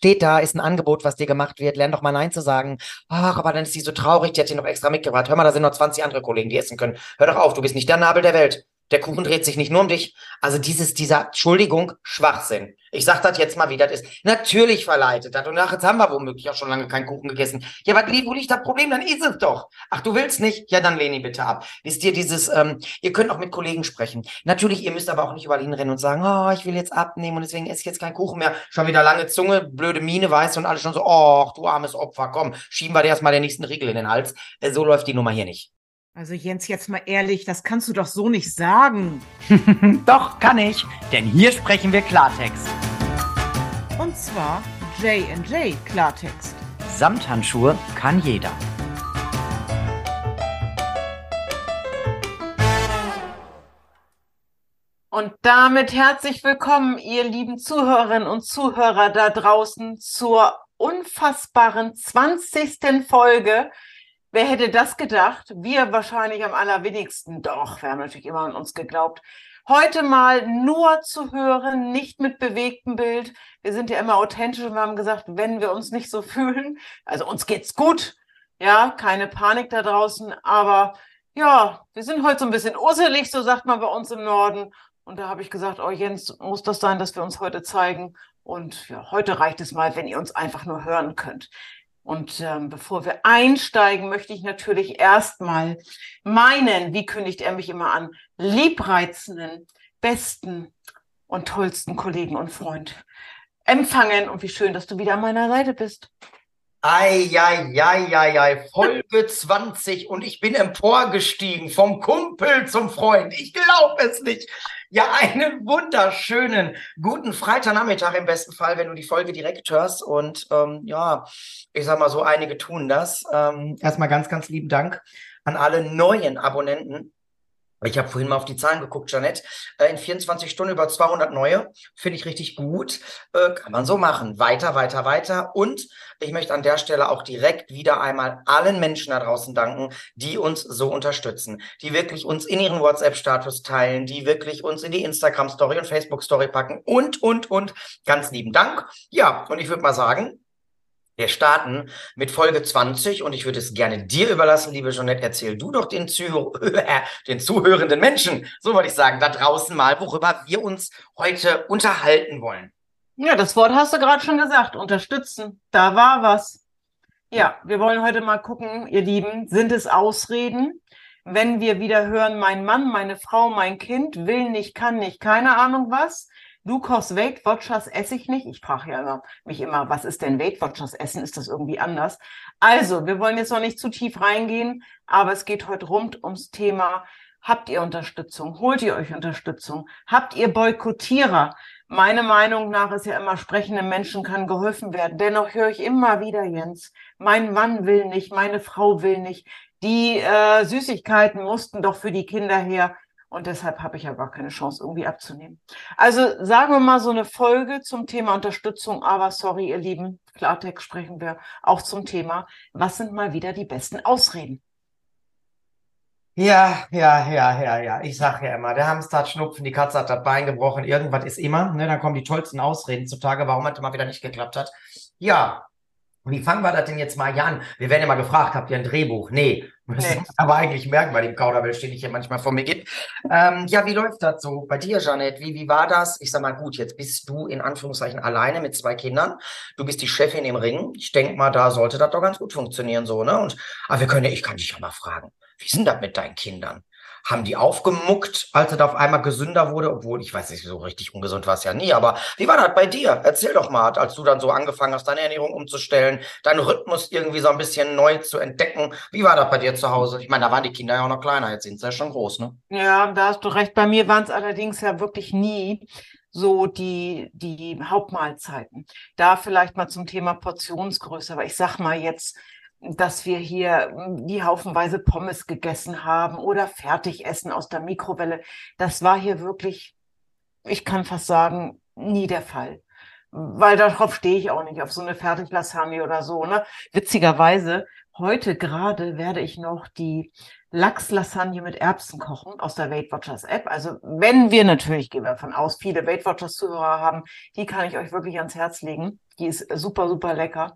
Steht da, ist ein Angebot, was dir gemacht wird. Lern doch mal Nein zu sagen. Ach, aber dann ist sie so traurig, die hat dir noch extra mitgebracht. Hör mal, da sind noch 20 andere Kollegen, die essen können. Hör doch auf, du bist nicht der Nabel der Welt. Der Kuchen dreht sich nicht nur um dich. Also dieses, dieser, Entschuldigung, Schwachsinn. Ich sag das jetzt mal, wie das ist. Natürlich verleitet das. Und ach, jetzt haben wir womöglich auch schon lange keinen Kuchen gegessen. Ja, was, liegt das Problem? Dann ist es doch. Ach, du willst nicht? Ja, dann lehn ihn bitte ab. Wisst ihr, dieses, ähm, ihr könnt auch mit Kollegen sprechen. Natürlich, ihr müsst aber auch nicht überall hinrennen und sagen, oh, ich will jetzt abnehmen und deswegen esse ich jetzt keinen Kuchen mehr. Schon wieder lange Zunge, blöde Miene, weißt und alle schon so, oh, du armes Opfer, komm, schieben wir dir erstmal den nächsten Riegel in den Hals. Äh, so läuft die Nummer hier nicht. Also Jens, jetzt mal ehrlich, das kannst du doch so nicht sagen. doch, kann ich, denn hier sprechen wir Klartext. Und zwar J&J Klartext. Samthandschuhe kann jeder. Und damit herzlich willkommen, ihr lieben Zuhörerinnen und Zuhörer da draußen, zur unfassbaren 20. Folge Wer hätte das gedacht? Wir wahrscheinlich am allerwenigsten. Doch, wir haben natürlich immer an uns geglaubt. Heute mal nur zu hören, nicht mit bewegtem Bild. Wir sind ja immer authentisch und wir haben gesagt, wenn wir uns nicht so fühlen, also uns geht's gut, ja, keine Panik da draußen, aber ja, wir sind heute so ein bisschen usselig, so sagt man bei uns im Norden. Und da habe ich gesagt, oh Jens, muss das sein, dass wir uns heute zeigen? Und ja, heute reicht es mal, wenn ihr uns einfach nur hören könnt. Und ähm, bevor wir einsteigen, möchte ich natürlich erstmal meinen, wie kündigt er mich immer an, liebreizenden, besten und tollsten Kollegen und Freund empfangen. Und wie schön, dass du wieder an meiner Seite bist. Eieieiei, Folge 20 und ich bin emporgestiegen vom Kumpel zum Freund. Ich glaube es nicht. Ja, einen wunderschönen guten Freitagnachmittag im besten Fall, wenn du die Folge direkt hörst. Und ähm, ja, ich sag mal so, einige tun das. Ähm, erstmal ganz, ganz lieben Dank an alle neuen Abonnenten. Ich habe vorhin mal auf die Zahlen geguckt, Janette. Äh, in 24 Stunden über 200 neue. Finde ich richtig gut. Äh, kann man so machen. Weiter, weiter, weiter. Und ich möchte an der Stelle auch direkt wieder einmal allen Menschen da draußen danken, die uns so unterstützen, die wirklich uns in ihren WhatsApp-Status teilen, die wirklich uns in die Instagram-Story und Facebook-Story packen und, und, und. Ganz lieben Dank. Ja, und ich würde mal sagen, wir starten mit Folge 20 und ich würde es gerne dir überlassen, liebe Jeanette. Erzähl du doch den, Zuh den zuhörenden Menschen, so wollte ich sagen, da draußen mal, worüber wir uns heute unterhalten wollen. Ja, das Wort hast du gerade schon gesagt. Unterstützen. Da war was. Ja, wir wollen heute mal gucken, ihr Lieben, sind es Ausreden? Wenn wir wieder hören, mein Mann, meine Frau, mein Kind will nicht, kann nicht, keine Ahnung was Du kochst Weight Watchers, esse ich nicht. Ich frage ja immer, mich immer, was ist denn Weight Watchers essen? Ist das irgendwie anders? Also, wir wollen jetzt noch nicht zu tief reingehen, aber es geht heute rund ums Thema, habt ihr Unterstützung? Holt ihr euch Unterstützung? Habt ihr Boykottierer? Meine Meinung nach ist ja immer, sprechenden Menschen kann geholfen werden. Dennoch höre ich immer wieder, Jens, mein Mann will nicht, meine Frau will nicht. Die äh, Süßigkeiten mussten doch für die Kinder her. Und deshalb habe ich ja gar keine Chance, irgendwie abzunehmen. Also sagen wir mal so eine Folge zum Thema Unterstützung. Aber sorry, ihr Lieben, Klartext sprechen wir auch zum Thema. Was sind mal wieder die besten Ausreden? Ja, ja, ja, ja, ja. Ich sage ja immer, der Hamster hat Schnupfen, die Katze hat das Bein gebrochen, irgendwas ist immer. Ne? Dann kommen die tollsten Ausreden zutage, warum es mal wieder nicht geklappt hat. Ja, wie fangen wir das denn jetzt mal hier an? Wir werden ja mal gefragt, habt ihr ein Drehbuch? Nee. Das nee. aber eigentlich merken bei dem Kauderwelsch, den ich hier manchmal vor mir gibt. Ähm, ja, wie läuft das so bei dir, Janet? Wie, wie war das? Ich sag mal, gut, jetzt bist du in Anführungszeichen alleine mit zwei Kindern. Du bist die Chefin im Ring. Ich denke mal, da sollte das doch ganz gut funktionieren, so, ne? Und, aber wir können ja, ich kann dich ja mal fragen, wie sind das mit deinen Kindern? Haben die aufgemuckt, als es auf einmal gesünder wurde, obwohl ich weiß nicht, so richtig ungesund war es ja nie, aber wie war das bei dir? Erzähl doch mal, als du dann so angefangen hast, deine Ernährung umzustellen, deinen Rhythmus irgendwie so ein bisschen neu zu entdecken. Wie war das bei dir zu Hause? Ich meine, da waren die Kinder ja auch noch kleiner, jetzt sind sie ja schon groß, ne? Ja, da hast du recht. Bei mir waren es allerdings ja wirklich nie so die, die Hauptmahlzeiten. Da vielleicht mal zum Thema Portionsgröße, aber ich sag mal jetzt, dass wir hier hm, die haufenweise Pommes gegessen haben oder Fertigessen aus der Mikrowelle. Das war hier wirklich, ich kann fast sagen, nie der Fall. Weil darauf stehe ich auch nicht, auf so eine Fertiglasagne oder so. Ne? Witzigerweise, heute gerade werde ich noch die Lachslasagne mit Erbsen kochen aus der Weight Watchers App. Also wenn wir natürlich, gehen wir davon aus, viele Weight Watchers Zuhörer haben, die kann ich euch wirklich ans Herz legen. Die ist super, super lecker.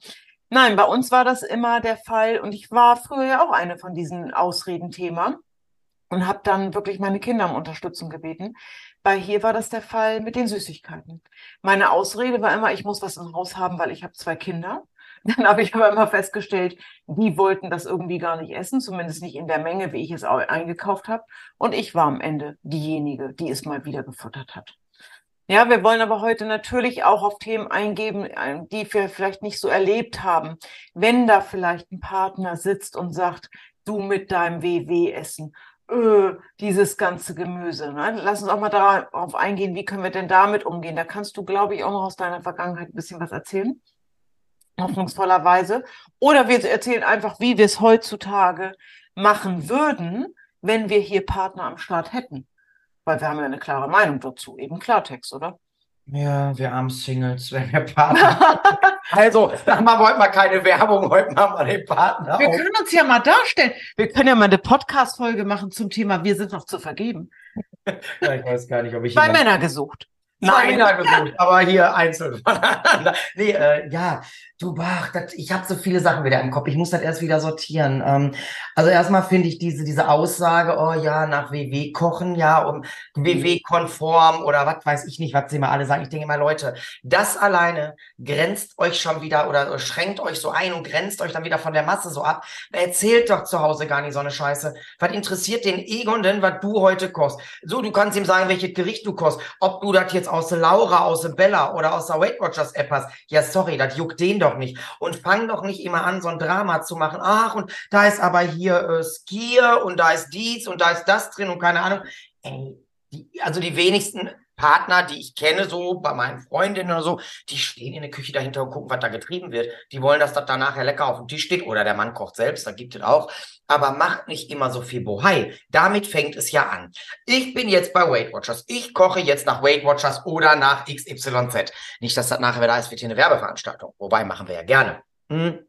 Nein, bei uns war das immer der Fall und ich war früher ja auch eine von diesen Ausredenthema und habe dann wirklich meine Kinder um Unterstützung gebeten. Bei hier war das der Fall mit den Süßigkeiten. Meine Ausrede war immer, ich muss was im Haus haben, weil ich habe zwei Kinder. Dann habe ich aber immer festgestellt, die wollten das irgendwie gar nicht essen, zumindest nicht in der Menge, wie ich es eingekauft habe. Und ich war am Ende diejenige, die es mal wieder gefuttert hat. Ja, wir wollen aber heute natürlich auch auf Themen eingeben, die wir vielleicht nicht so erlebt haben. Wenn da vielleicht ein Partner sitzt und sagt, du mit deinem WW-Essen, öh, dieses ganze Gemüse. Ne? Lass uns auch mal darauf eingehen, wie können wir denn damit umgehen. Da kannst du, glaube ich, auch noch aus deiner Vergangenheit ein bisschen was erzählen hoffnungsvollerweise. Oder wir erzählen einfach, wie wir es heutzutage machen würden, wenn wir hier Partner am Start hätten. Weil wir haben ja eine klare Meinung dazu, eben Klartext, oder? Ja, wir armen Singles, wenn wir Partner. also, machen wir heute mal keine Werbung, heute machen wir den Partner. Wir können uns ja mal darstellen. Wir können ja mal eine Podcast-Folge machen zum Thema Wir sind noch zu vergeben. ja, ich weiß gar nicht, ob ich. Zwei Männer gesucht. Nein, gesucht, aber hier einzeln voneinander. Nee, äh, ja, du, ach, das, ich habe so viele Sachen wieder im Kopf. Ich muss das erst wieder sortieren. Ähm, also erstmal finde ich diese, diese Aussage, oh ja, nach WW kochen, ja, um WW-konform oder was weiß ich nicht, was sie mal alle sagen. Ich denke immer, Leute, das alleine grenzt euch schon wieder oder schränkt euch so ein und grenzt euch dann wieder von der Masse so ab. Erzählt doch zu Hause gar nicht so eine Scheiße. Was interessiert den Egon denn, was du heute kochst? So, du kannst ihm sagen, welches Gericht du kochst. Ob du das jetzt aus der Laura, aus der Bella oder aus der Weight Watchers App hast. Ja, sorry, das juckt den doch nicht. Und fang doch nicht immer an, so ein Drama zu machen. Ach, und da ist aber hier äh, Skier und da ist dies und da ist das drin und keine Ahnung. Ey, die, also die wenigsten Partner, die ich kenne, so bei meinen Freundinnen oder so, die stehen in der Küche dahinter und gucken, was da getrieben wird. Die wollen, dass das da nachher lecker auf dem Tisch steht oder der Mann kocht selbst, da gibt es auch. Aber macht nicht immer so viel Bohai. Damit fängt es ja an. Ich bin jetzt bei Weight Watchers. Ich koche jetzt nach Weight Watchers oder nach XYZ. Nicht, dass das nachher wieder ist, wird hier eine Werbeveranstaltung. Wobei, machen wir ja gerne. Hm.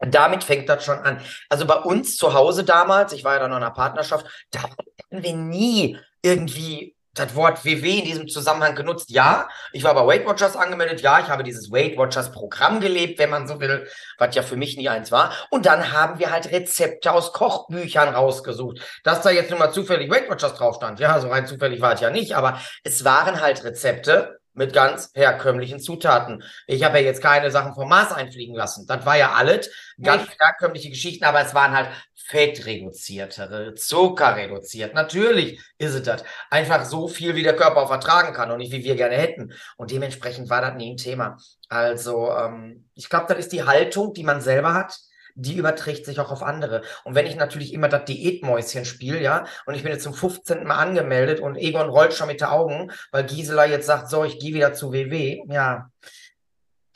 Damit fängt das schon an. Also bei uns zu Hause damals, ich war ja dann noch in einer Partnerschaft, da hatten wir nie irgendwie das Wort WW in diesem Zusammenhang genutzt. Ja, ich war bei Weight Watchers angemeldet. Ja, ich habe dieses Weight Watchers Programm gelebt, wenn man so will, was ja für mich nie eins war. Und dann haben wir halt Rezepte aus Kochbüchern rausgesucht. Dass da jetzt nur mal zufällig Weight Watchers drauf stand. Ja, so rein zufällig war es ja nicht, aber es waren halt Rezepte, mit ganz herkömmlichen Zutaten. Ich habe ja jetzt keine Sachen vom Mars einfliegen lassen. Das war ja alles ganz Nicht. herkömmliche Geschichten, aber es waren halt fettreduziertere, zuckerreduziert. Natürlich ist es das. Einfach so viel, wie der Körper auch vertragen kann und nicht, wie wir gerne hätten. Und dementsprechend war das nie ein Thema. Also, ähm, ich glaube, das ist die Haltung, die man selber hat die überträgt sich auch auf andere. Und wenn ich natürlich immer das Diätmäuschen spiele, ja, und ich bin jetzt zum 15. Mal angemeldet und Egon rollt schon mit den Augen, weil Gisela jetzt sagt, so, ich gehe wieder zu WW, ja,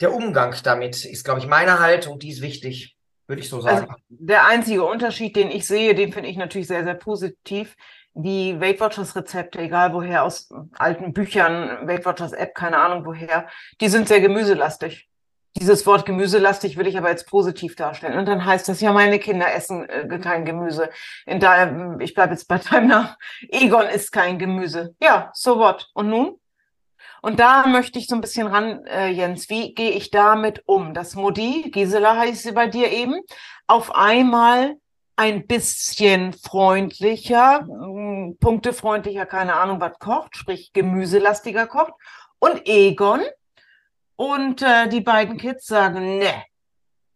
der Umgang damit ist, glaube ich, meine Haltung, die ist wichtig, würde ich so also sagen. Also der einzige Unterschied, den ich sehe, den finde ich natürlich sehr, sehr positiv. Die Weight Watchers Rezepte, egal woher, aus alten Büchern, Weight Watchers App, keine Ahnung woher, die sind sehr gemüselastig. Dieses Wort gemüselastig will ich aber jetzt positiv darstellen. Und dann heißt das ja, meine Kinder essen äh, kein Gemüse. In daher, ich bleibe jetzt bei deinem Namen. Egon isst kein Gemüse. Ja, so what? Und nun? Und da möchte ich so ein bisschen ran, äh, Jens, wie gehe ich damit um? Dass Modi, Gisela heißt sie bei dir eben, auf einmal ein bisschen freundlicher, hm, punktefreundlicher, keine Ahnung, was kocht, sprich gemüselastiger kocht. Und Egon, und äh, die beiden Kids sagen, ne,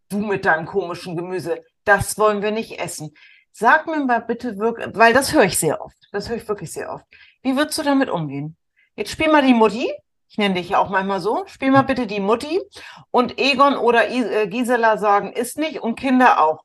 du mit deinem komischen Gemüse, das wollen wir nicht essen. Sag mir mal bitte wirklich, weil das höre ich sehr oft. Das höre ich wirklich sehr oft. Wie würdest du damit umgehen? Jetzt spiel mal die Mutti. Ich nenne dich ja auch manchmal so. Spiel mal bitte die Mutti. Und Egon oder äh, Gisela sagen, ist nicht und Kinder auch.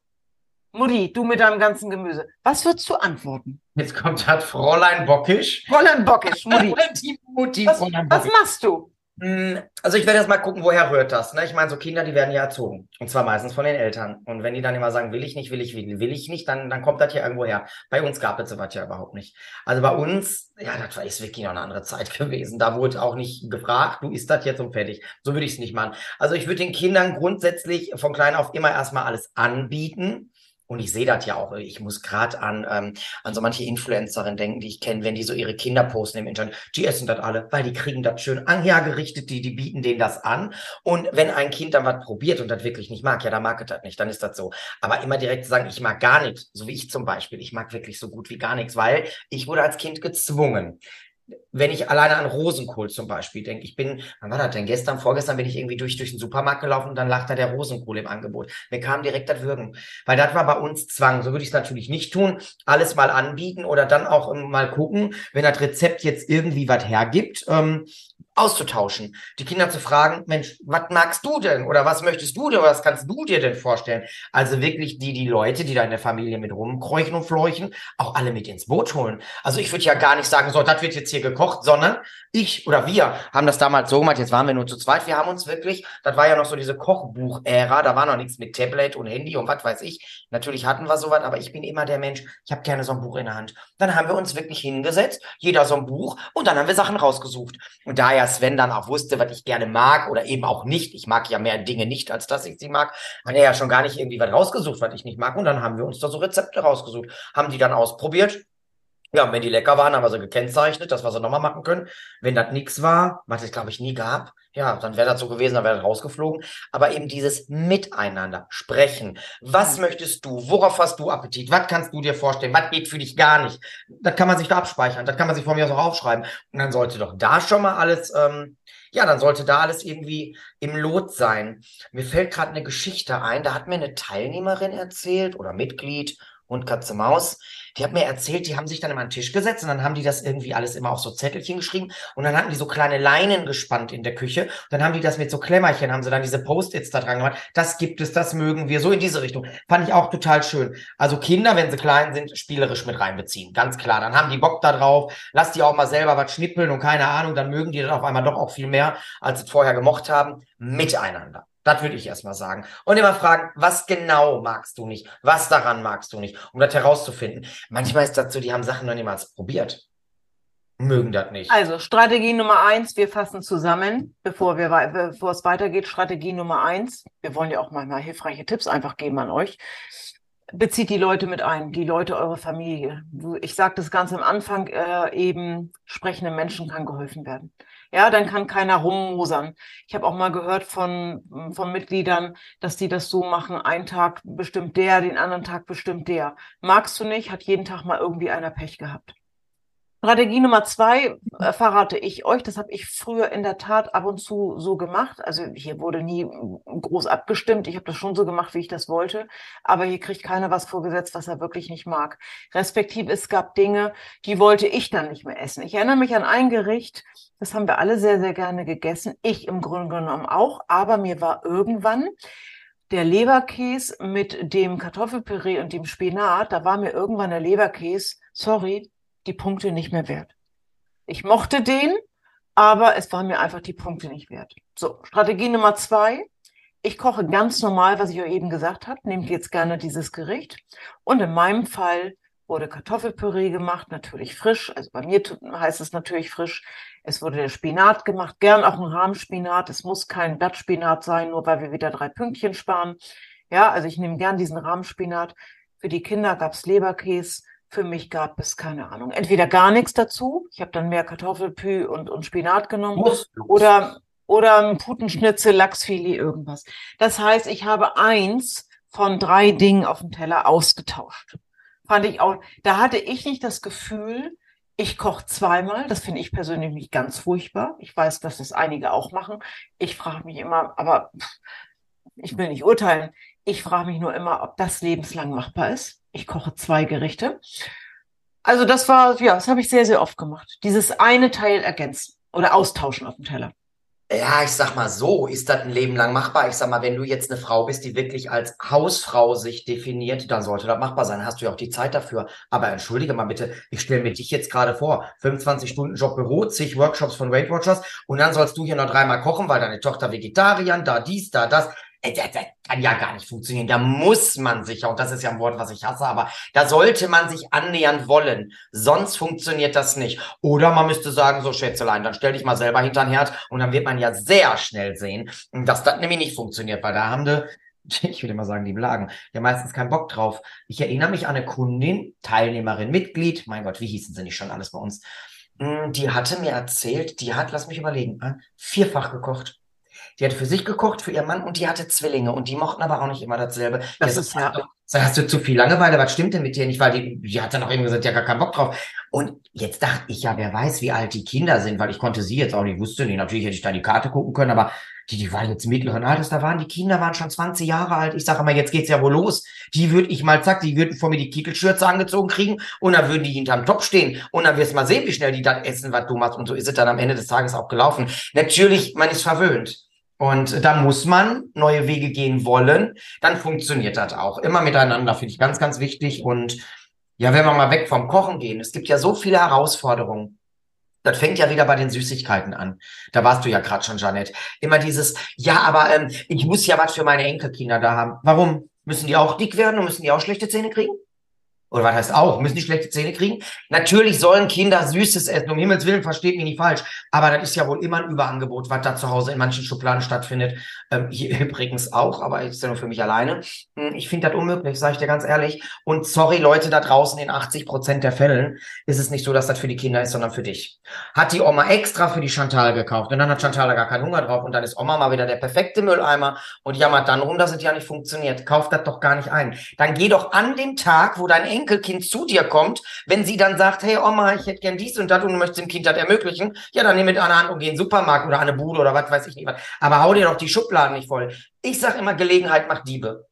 Mutti, du mit deinem ganzen Gemüse. Was würdest du antworten? Jetzt kommt halt Fräulein Bockisch. Fräulein Bockisch, Mutti. die Mutti, was. Was machst du? Hm, also ich werde jetzt mal gucken, woher rührt das. Ne? Ich meine, so Kinder, die werden ja erzogen. Und zwar meistens von den Eltern. Und wenn die dann immer sagen, will ich nicht, will ich, will, will ich nicht, dann, dann kommt das hier irgendwo her. Bei uns gab es sowas ja überhaupt nicht. Also bei uns, ja, das war ist wirklich noch eine andere Zeit gewesen. Da wurde auch nicht gefragt, du isst das jetzt und fertig. So würde ich es nicht machen. Also ich würde den Kindern grundsätzlich von klein auf immer erstmal alles anbieten Und ich sehe das ja auch. Ich muss gerade an, ähm, an so manche Influencerinnen denken, die ich kenne, wenn die so ihre Kinder posten im Internet. Die essen das alle, weil die kriegen das schön angerichtet, die, die bieten denen das an. Und wenn ein Kind dann was probiert und das wirklich nicht mag, ja, dann mag es das nicht, dann ist das so. Aber immer direkt sagen, ich mag gar nichts, so wie ich zum Beispiel. Ich mag wirklich so gut wie gar nichts, weil ich wurde als Kind gezwungen wenn ich alleine an Rosenkohl zum Beispiel denke, ich bin, wann war das denn? Gestern, vorgestern bin ich irgendwie durch, durch den Supermarkt gelaufen und dann lag da der Rosenkohl im Angebot. Mir kam direkt das Würgen. Weil das war bei uns Zwang. So würde ich es natürlich nicht tun. Alles mal anbieten oder dann auch mal gucken, wenn das Rezept jetzt irgendwie was hergibt. Ähm, auszutauschen, die Kinder zu fragen, Mensch, was magst du denn oder was möchtest du denn oder was kannst du dir denn vorstellen? Also wirklich die, die Leute, die da in der Familie mit rumkreuchen und fleuchen, auch alle mit ins Boot holen. Also ich würde ja gar nicht sagen, so, das wird jetzt hier gekocht, sondern ich oder wir haben das damals so gemacht, jetzt waren wir nur zu zweit, wir haben uns wirklich, das war ja noch so diese Kochbuch-Ära, da war noch nichts mit Tablet und Handy und was weiß ich. Natürlich hatten wir sowas, aber ich bin immer der Mensch, ich habe gerne so ein Buch in der Hand. Dann haben wir uns wirklich hingesetzt, jeder so ein Buch und dann haben wir Sachen rausgesucht. Und da ja Sven dann auch wusste, was ich gerne mag oder eben auch nicht, ich mag ja mehr Dinge nicht, als dass ich sie mag, hat er ja schon gar nicht irgendwie was rausgesucht, was ich nicht mag. Und dann haben wir uns da so Rezepte rausgesucht, haben die dann ausprobiert ja, wenn die lecker waren, haben wir sie gekennzeichnet, dass wir sie nochmal machen können. Wenn das nichts war, was es, glaube ich, nie gab, ja, dann wäre das so gewesen, dann wäre das rausgeflogen. Aber eben dieses Miteinander, sprechen. Was mhm. möchtest du? Worauf hast du Appetit? Was kannst du dir vorstellen? Was geht für dich gar nicht? Das kann man sich da abspeichern. Das kann man sich von mir aus auch aufschreiben. Und dann sollte doch da schon mal alles, ähm, ja, dann sollte da alles irgendwie im Lot sein. Mir fällt gerade eine Geschichte ein. Da hat mir eine Teilnehmerin erzählt oder Mitglied und Katze Maus die hat mir erzählt, die haben sich dann immer an den Tisch gesetzt und dann haben die das irgendwie alles immer auf so Zettelchen geschrieben und dann hatten die so kleine Leinen gespannt in der Küche. Und dann haben die das mit so Klemmerchen, haben sie dann diese Post-its da dran gemacht. Das gibt es, das mögen wir, so in diese Richtung. Fand ich auch total schön. Also Kinder, wenn sie klein sind, spielerisch mit reinbeziehen. Ganz klar. Dann haben die Bock da drauf. Lass die auch mal selber was schnippeln und keine Ahnung, dann mögen die das auf einmal doch auch viel mehr, als sie vorher gemocht haben. Miteinander. Das würde ich erstmal sagen. Und immer fragen, was genau magst du nicht? Was daran magst du nicht? Um das herauszufinden. Manchmal ist das so, die haben Sachen noch niemals probiert. Mögen das nicht. Also Strategie Nummer eins, wir fassen zusammen, bevor, wir, bevor es weitergeht. Strategie Nummer eins, wir wollen ja auch manchmal hilfreiche Tipps einfach geben an euch. Bezieht die Leute mit ein, die Leute eurer Familie. Ich sage das ganz am Anfang, äh, eben sprechenden Menschen kann geholfen werden. Ja, dann kann keiner rummosern. Ich habe auch mal gehört von, von Mitgliedern, dass die das so machen, einen Tag bestimmt der, den anderen Tag bestimmt der. Magst du nicht, hat jeden Tag mal irgendwie einer Pech gehabt. Strategie Nummer zwei äh, verrate ich euch. Das habe ich früher in der Tat ab und zu so gemacht. Also hier wurde nie groß abgestimmt. Ich habe das schon so gemacht, wie ich das wollte. Aber hier kriegt keiner was vorgesetzt, was er wirklich nicht mag. Respektive es gab Dinge, die wollte ich dann nicht mehr essen. Ich erinnere mich an ein Gericht, das haben wir alle sehr, sehr gerne gegessen. Ich im Grunde genommen auch. Aber mir war irgendwann der Leberkäse mit dem Kartoffelpüree und dem Spinat, da war mir irgendwann der Leberkäse, sorry, die Punkte nicht mehr wert. Ich mochte den, aber es war mir einfach die Punkte nicht wert. So, Strategie Nummer zwei. Ich koche ganz normal, was ich euch eben gesagt habe. Nehmt jetzt gerne dieses Gericht. Und in meinem Fall wurde Kartoffelpüree gemacht, natürlich frisch. Also bei mir heißt es natürlich frisch. Es wurde der Spinat gemacht, gern auch ein Rahmspinat. Es muss kein Blattspinat sein, nur weil wir wieder drei Pünktchen sparen. Ja, also ich nehme gern diesen Rahmspinat. Für die Kinder gab's Leberkäse für mich gab es keine Ahnung. Entweder gar nichts dazu, ich habe dann mehr Kartoffelpü und, und Spinat genommen, oder, oder ein Putenschnitzel, Lachsfilet, irgendwas. Das heißt, ich habe eins von drei Dingen auf dem Teller ausgetauscht. Fand ich auch, da hatte ich nicht das Gefühl, ich koche zweimal. Das finde ich persönlich nicht ganz furchtbar. Ich weiß, dass das einige auch machen. Ich frage mich immer, aber ich will nicht urteilen. Ich frage mich nur immer, ob das lebenslang machbar ist ich koche zwei Gerichte. Also das war, ja, das habe ich sehr, sehr oft gemacht. Dieses eine Teil ergänzen oder austauschen auf dem Teller. Ja, ich sag mal so, ist das ein Leben lang machbar? Ich sag mal, wenn du jetzt eine Frau bist, die wirklich als Hausfrau sich definiert, dann sollte das machbar sein. Hast du ja auch die Zeit dafür. Aber entschuldige mal bitte, ich stelle mir dich jetzt gerade vor, 25 Stunden Job Büro, zig Workshops von Weight Watchers und dann sollst du hier noch dreimal kochen, weil deine Tochter Vegetarier, da dies, da das. Äh, das, das kann ja gar nicht funktionieren. Da muss man sich, auch das ist ja ein Wort, was ich hasse, aber da sollte man sich annähern wollen. Sonst funktioniert das nicht. Oder man müsste sagen, so Schätzelein, dann stell dich mal selber hinter den Herd und dann wird man ja sehr schnell sehen, dass das nämlich nicht funktioniert, weil da haben wir ich würde immer sagen, die Blagen, ja meistens keinen Bock drauf. Ich erinnere mich an eine Kundin, Teilnehmerin, Mitglied, mein Gott, wie hießen sie nicht schon alles bei uns? Hm, die hatte mir erzählt, die hat, lass mich überlegen, äh, vierfach gekocht. Die hatte für sich gekocht, für ihren Mann und die hatte Zwillinge und die mochten aber auch nicht immer dasselbe. Das ist ja. Sag, hast du zu viel Langeweile? Was stimmt denn mit dir nicht? Weil die, die hat dann auch eben gesagt, ja, gar keinen Bock drauf. Und jetzt dachte ich ja, wer weiß, wie alt die Kinder sind, weil ich konnte sie jetzt auch nicht, wusste nicht. Natürlich hätte ich da die Karte gucken können, aber die, die waren jetzt mittleren Alters, da waren die Kinder waren schon 20 Jahre alt. Ich sage mal, jetzt geht's ja wohl los. Die würde ich mal, zack, die würden vor mir die Kittelschürze angezogen kriegen und dann würden die hinterm Top stehen und dann wirst du mal sehen, wie schnell die das essen, was du machst. Und so ist es dann am Ende des Tages auch gelaufen. Natürlich, man ist verwöhnt. Und da muss man neue Wege gehen wollen. Dann funktioniert das auch. Immer miteinander finde ich ganz, ganz wichtig. Und ja, wenn wir mal weg vom Kochen gehen, es gibt ja so viele Herausforderungen. Das fängt ja wieder bei den Süßigkeiten an. Da warst du ja gerade schon, Janet. Immer dieses, ja, aber ähm, ich muss ja was für meine Enkelkinder da haben. Warum? Müssen die auch dick werden und müssen die auch schlechte Zähne kriegen? Oder was heißt auch, müssen die schlechte Zähne kriegen? Natürlich sollen Kinder Süßes essen, um Himmels Willen, versteht mich nicht falsch. Aber das ist ja wohl immer ein Überangebot, was da zu Hause in manchen Schubladen stattfindet. Ähm, hier übrigens auch, aber ist ja nur für mich alleine. Hm, ich finde das unmöglich, sage ich dir ganz ehrlich. Und sorry, Leute da draußen, in 80 Prozent der Fällen ist es nicht so, dass das für die Kinder ist, sondern für dich. Hat die Oma extra für die Chantal gekauft und dann hat Chantal da gar keinen Hunger drauf und dann ist Oma mal wieder der perfekte Mülleimer und jammert dann rum, dass es ja nicht funktioniert. Kauft das doch gar nicht ein. Dann geh doch an dem Tag, wo dein Enkelkind zu dir kommt, wenn sie dann sagt, hey Oma, ich hätte gern dies und das und du möchtest dem Kind das ermöglichen, ja, dann nimm mit einer Hand und geh in den Supermarkt oder eine Bude oder was weiß ich nicht was. Aber hau dir doch die Schubladen nicht voll. Ich sag immer, Gelegenheit macht Diebe.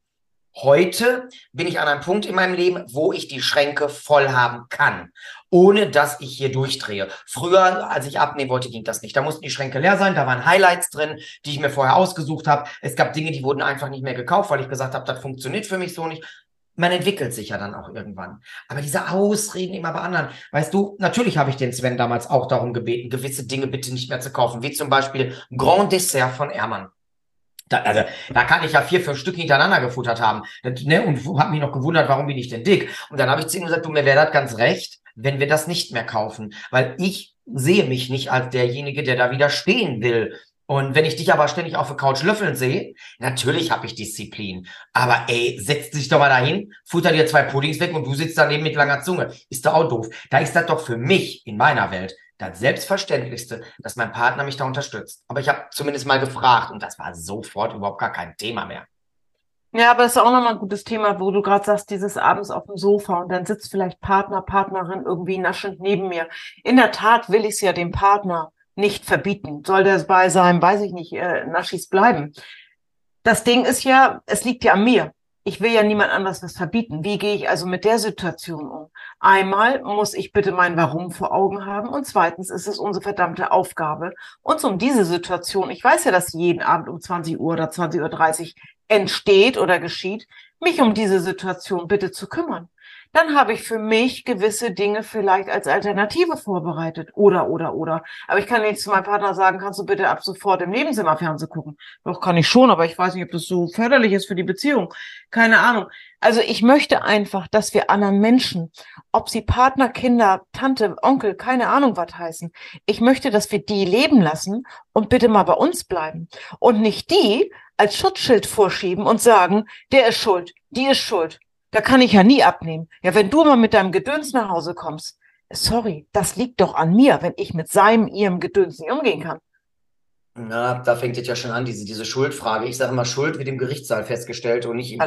Heute bin ich an einem Punkt in meinem Leben, wo ich die Schränke voll haben kann, ohne dass ich hier durchdrehe. Früher, als ich abnehmen wollte, ging das nicht. Da mussten die Schränke leer sein, da waren Highlights drin, die ich mir vorher ausgesucht habe. Es gab Dinge, die wurden einfach nicht mehr gekauft, weil ich gesagt habe, das funktioniert für mich so nicht man entwickelt sich ja dann auch irgendwann. Aber diese Ausreden immer bei anderen, weißt du, natürlich habe ich den Sven damals auch darum gebeten, gewisse Dinge bitte nicht mehr zu kaufen, wie zum Beispiel Grand Dessert von Ermann. Da, also, da kann ich ja vier, fünf Stück hintereinander gefuttert haben. Das, ne, und habe mich noch gewundert, warum bin ich denn dick? Und dann habe ich zu ihm gesagt, du, mir wäre das ganz recht, wenn wir das nicht mehr kaufen. Weil ich sehe mich nicht als derjenige, der da widerstehen will. Und wenn ich dich aber ständig auf der Couch löffeln sehe, natürlich habe ich Disziplin. Aber ey, setz dich doch mal dahin, futter dir zwei Puddings weg und du sitzt daneben mit langer Zunge. Ist doch auch doof. Da ist das doch für mich in meiner Welt das Selbstverständlichste, dass mein Partner mich da unterstützt. Aber ich habe zumindest mal gefragt und das war sofort überhaupt gar kein Thema mehr. Ja, aber das ist auch nochmal ein gutes Thema, wo du gerade sagst, dieses abends auf dem Sofa und dann sitzt vielleicht Partner, Partnerin irgendwie naschend neben mir. In der Tat will ich es ja dem Partner nicht verbieten. Soll das bei seinem, weiß ich nicht, äh, Naschis bleiben? Das Ding ist ja, es liegt ja an mir. Ich will ja niemand anders was verbieten. Wie gehe ich also mit der Situation um? Einmal muss ich bitte mein Warum vor Augen haben und zweitens ist es unsere verdammte Aufgabe, uns um diese Situation, ich weiß ja, dass jeden Abend um 20 Uhr oder 20.30 Uhr entsteht oder geschieht, mich um diese Situation bitte zu kümmern dann habe ich für mich gewisse Dinge vielleicht als Alternative vorbereitet. Oder, oder, oder. Aber ich kann nicht zu meinem Partner sagen, kannst du bitte ab sofort im Nebenzimmer Fernsehen gucken? Doch, kann ich schon, aber ich weiß nicht, ob das so förderlich ist für die Beziehung. Keine Ahnung. Also ich möchte einfach, dass wir anderen Menschen, ob sie Partner, Kinder, Tante, Onkel, keine Ahnung was heißen, ich möchte, dass wir die leben lassen und bitte mal bei uns bleiben. Und nicht die als Schutzschild vorschieben und sagen, der ist schuld, die ist schuld. Da kann ich ja nie abnehmen. Ja, wenn du mal mit deinem Gedöns nach Hause kommst, sorry, das liegt doch an mir, wenn ich mit seinem, ihrem Gedöns nicht umgehen kann. Na, da fängt jetzt ja schon an, diese, diese Schuldfrage. Ich sage immer, Schuld wird im Gerichtssaal festgestellt und nicht im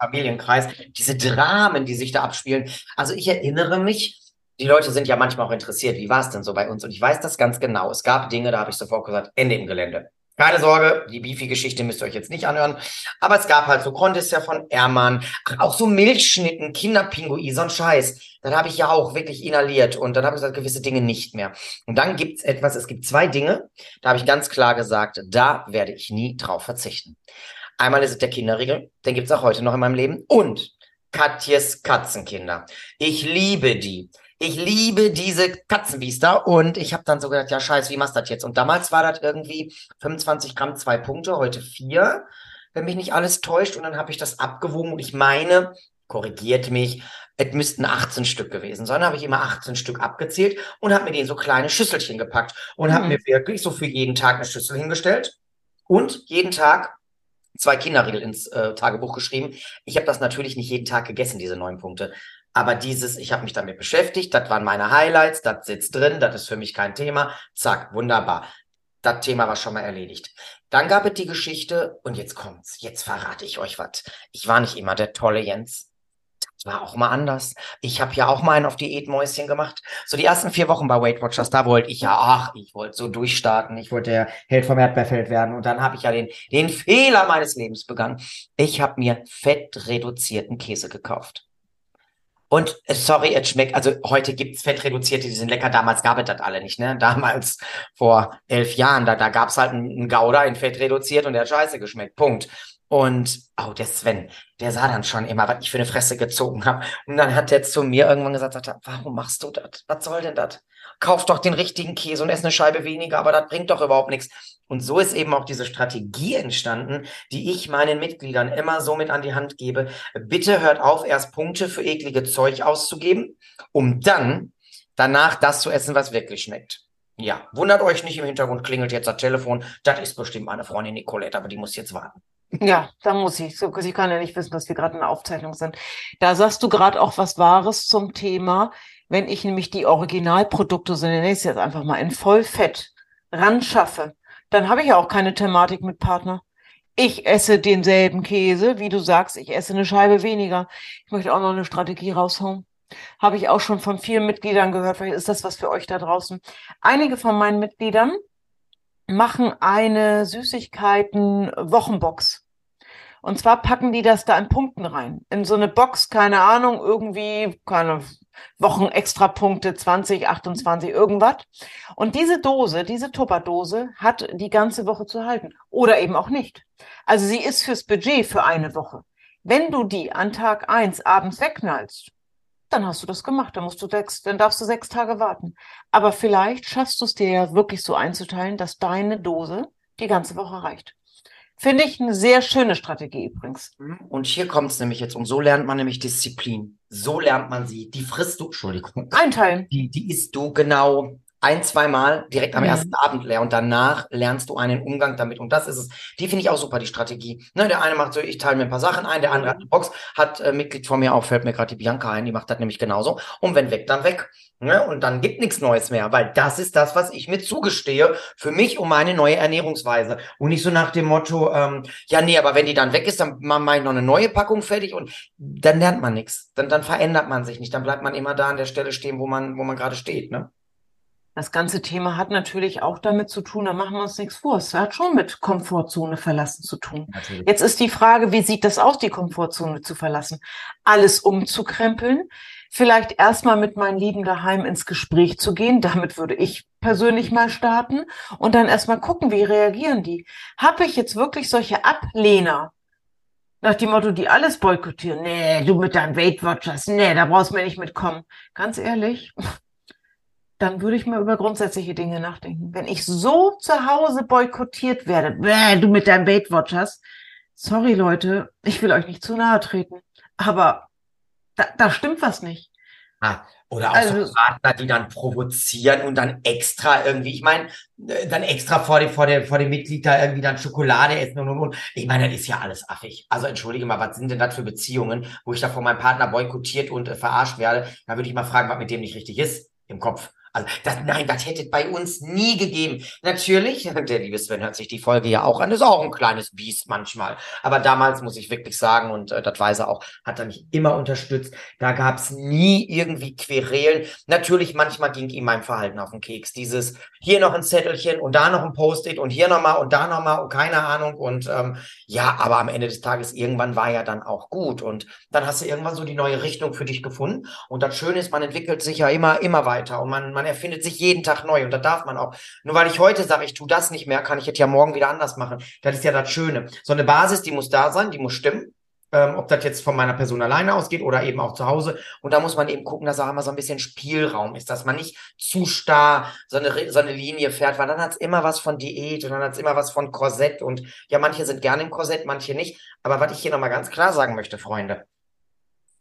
Familienkreis. Diese Dramen, die sich da abspielen. Also ich erinnere mich, die Leute sind ja manchmal auch interessiert, wie war es denn so bei uns? Und ich weiß das ganz genau. Es gab Dinge, da habe ich sofort gesagt, Ende im Gelände. Keine Sorge, die Beefy-Geschichte müsst ihr euch jetzt nicht anhören. Aber es gab halt so ja von Ermann, auch so Milchschnitten, Kinderpingui, so ein Scheiß. Dann habe ich ja auch wirklich inhaliert und dann habe ich gesagt, gewisse Dinge nicht mehr. Und dann gibt's etwas, es gibt zwei Dinge, da habe ich ganz klar gesagt, da werde ich nie drauf verzichten. Einmal ist es der Kinderriegel, den gibt's auch heute noch in meinem Leben. Und Katjes Katzenkinder. Ich liebe die. Ich liebe diese Katzenbiester und ich habe dann so gedacht, ja scheiße, wie machst du das jetzt? Und damals war das irgendwie 25 Gramm, zwei Punkte, heute vier, wenn mich nicht alles täuscht. Und dann habe ich das abgewogen und ich meine, korrigiert mich, es müssten 18 Stück gewesen sein. Dann habe ich immer 18 Stück abgezählt und habe mir den so kleine Schüsselchen gepackt und mhm. habe mir wirklich so für jeden Tag eine Schüssel hingestellt und jeden Tag zwei Kinderriegel ins äh, Tagebuch geschrieben. Ich habe das natürlich nicht jeden Tag gegessen, diese neun Punkte. Aber dieses, ich habe mich damit beschäftigt, das waren meine Highlights, das sitzt drin, das ist für mich kein Thema. Zack, wunderbar. Das Thema war schon mal erledigt. Dann gab es die Geschichte, und jetzt kommt's, jetzt verrate ich euch was. Ich war nicht immer der tolle Jens. Das war auch mal anders. Ich habe ja auch mal einen auf Diätmäuschen gemacht. So die ersten vier Wochen bei Weight Watchers, da wollte ich ja, ach, ich wollte so durchstarten. Ich wollte der Held vom Erdbeerfeld werden. Und dann habe ich ja den, den Fehler meines Lebens begangen. Ich habe mir fettreduzierten Käse gekauft. Und äh, sorry, es schmeckt, also heute gibt's fettreduzierte, die sind lecker, damals gab es das alle nicht, ne? Damals, vor elf Jahren, da, da gab's halt einen Gouda in Fett reduziert und der hat scheiße geschmeckt. Punkt. Und, oh, der Sven, der sah dann schon immer, was ich für eine Fresse gezogen habe. Und dann hat der zu mir irgendwann gesagt, warum machst du das? Was soll denn das? Kauf doch den richtigen Käse und ess eine Scheibe weniger, aber das bringt doch überhaupt nichts. Und so ist eben auch diese Strategie entstanden, die ich meinen Mitgliedern immer so mit an die Hand gebe. Bitte hört auf, erst Punkte für eklige Zeug auszugeben, um dann danach das zu essen, was wirklich schmeckt. Ja, wundert euch nicht, im Hintergrund klingelt jetzt das Telefon. Das ist bestimmt meine Freundin Nicolette, aber die muss jetzt warten. Ja, da muss ich. So, sie kann ja nicht wissen, dass wir gerade in der Aufzeichnung sind. Da sagst du gerade auch was Wahres zum Thema. Wenn ich nämlich die Originalprodukte, so nenne ich es jetzt einfach mal, in Vollfett ran schaffe, dann habe ich auch keine Thematik mit Partner. Ich esse denselben Käse, wie du sagst, ich esse eine Scheibe weniger. Ich möchte auch noch eine Strategie raushauen. Habe ich auch schon von vielen Mitgliedern gehört. Vielleicht ist das was für euch da draußen. Einige von meinen Mitgliedern machen eine Süßigkeiten-Wochenbox. Und zwar packen die das da in Punkten rein. In so eine Box, keine Ahnung, irgendwie, keine Wochen extra Punkte, 20, 28, irgendwas. Und diese Dose, diese Tupperdose hat die ganze Woche zu halten. Oder eben auch nicht. Also sie ist fürs Budget für eine Woche. Wenn du die an Tag eins abends wegknallst, dann hast du das gemacht. Dann musst du sechs, dann darfst du sechs Tage warten. Aber vielleicht schaffst du es dir ja wirklich so einzuteilen, dass deine Dose die ganze Woche reicht. Finde ich eine sehr schöne Strategie übrigens. Mhm. Und hier kommt es nämlich jetzt um. So lernt man nämlich Disziplin. So lernt man sie. Die frisst du, Entschuldigung. Einteilen. Die, die isst du genau ein, zweimal direkt am mhm. ersten Abend leer und danach lernst du einen Umgang damit. Und das ist es. Die finde ich auch super, die Strategie. Ne, der eine macht so, ich teile mir ein paar Sachen ein, der andere hat eine Box, hat äh, Mitglied von mir auch, fällt mir gerade die Bianca ein, die macht das nämlich genauso. Und wenn weg, dann weg. Ne? Und dann gibt nichts Neues mehr, weil das ist das, was ich mir zugestehe für mich und meine neue Ernährungsweise. Und nicht so nach dem Motto, ähm, ja, nee, aber wenn die dann weg ist, dann mache ich noch eine neue Packung fertig und dann lernt man nichts. Dann, dann verändert man sich nicht. Dann bleibt man immer da an der Stelle stehen, wo man, wo man gerade steht. Ne? Das ganze Thema hat natürlich auch damit zu tun, da machen wir uns nichts vor. Es hat schon mit Komfortzone verlassen zu tun. Natürlich. Jetzt ist die Frage, wie sieht das aus, die Komfortzone zu verlassen? Alles umzukrempeln, vielleicht erstmal mit meinen Lieben daheim ins Gespräch zu gehen. Damit würde ich persönlich mal starten und dann erstmal gucken, wie reagieren die. Habe ich jetzt wirklich solche Ablehner? Nach dem Motto, die alles boykottieren. Nee, du mit deinen Weight Watchers. Nee, da brauchst du mir nicht mitkommen. Ganz ehrlich, dann würde ich mal über grundsätzliche Dinge nachdenken. Wenn ich so zu Hause boykottiert werde, bäh, du mit deinem Weight Watchers, sorry Leute, ich will euch nicht zu nahe treten, aber da, da stimmt was nicht. Ah, oder auch also, so Partner, die dann provozieren und dann extra irgendwie, ich meine, äh, dann extra vor dem, vor dem, vor dem Mitglied da irgendwie dann Schokolade essen und und und. Ich meine, das ist ja alles affig. Also entschuldige mal, was sind denn das für Beziehungen, wo ich da von meinem Partner boykottiert und äh, verarscht werde? Da würde ich mal fragen, was mit dem nicht richtig ist im Kopf. Also, das, nein, das hätte bei uns nie gegeben. Natürlich, der liebe Sven hört sich die Folge ja auch an, ist auch ein kleines Biest manchmal. Aber damals muss ich wirklich sagen, und äh, das weiß er auch, hat er mich immer unterstützt. Da gab es nie irgendwie Querelen. Natürlich, manchmal ging ihm mein Verhalten auf den Keks. Dieses hier noch ein Zettelchen und da noch ein Post-it und hier nochmal und da nochmal und keine Ahnung. Und ähm, ja, aber am Ende des Tages, irgendwann war ja dann auch gut. Und dann hast du irgendwann so die neue Richtung für dich gefunden. Und das Schöne ist, man entwickelt sich ja immer, immer weiter und man, man man erfindet sich jeden Tag neu und da darf man auch. Nur weil ich heute sage, ich tue das nicht mehr, kann ich es ja morgen wieder anders machen. Das ist ja das Schöne. So eine Basis, die muss da sein, die muss stimmen. Ähm, ob das jetzt von meiner Person alleine ausgeht oder eben auch zu Hause. Und da muss man eben gucken, dass auch immer so ein bisschen Spielraum ist, dass man nicht zu starr so eine, so eine Linie fährt, weil dann hat es immer was von Diät und dann hat es immer was von Korsett. Und ja, manche sind gerne im Korsett, manche nicht. Aber was ich hier nochmal ganz klar sagen möchte, Freunde,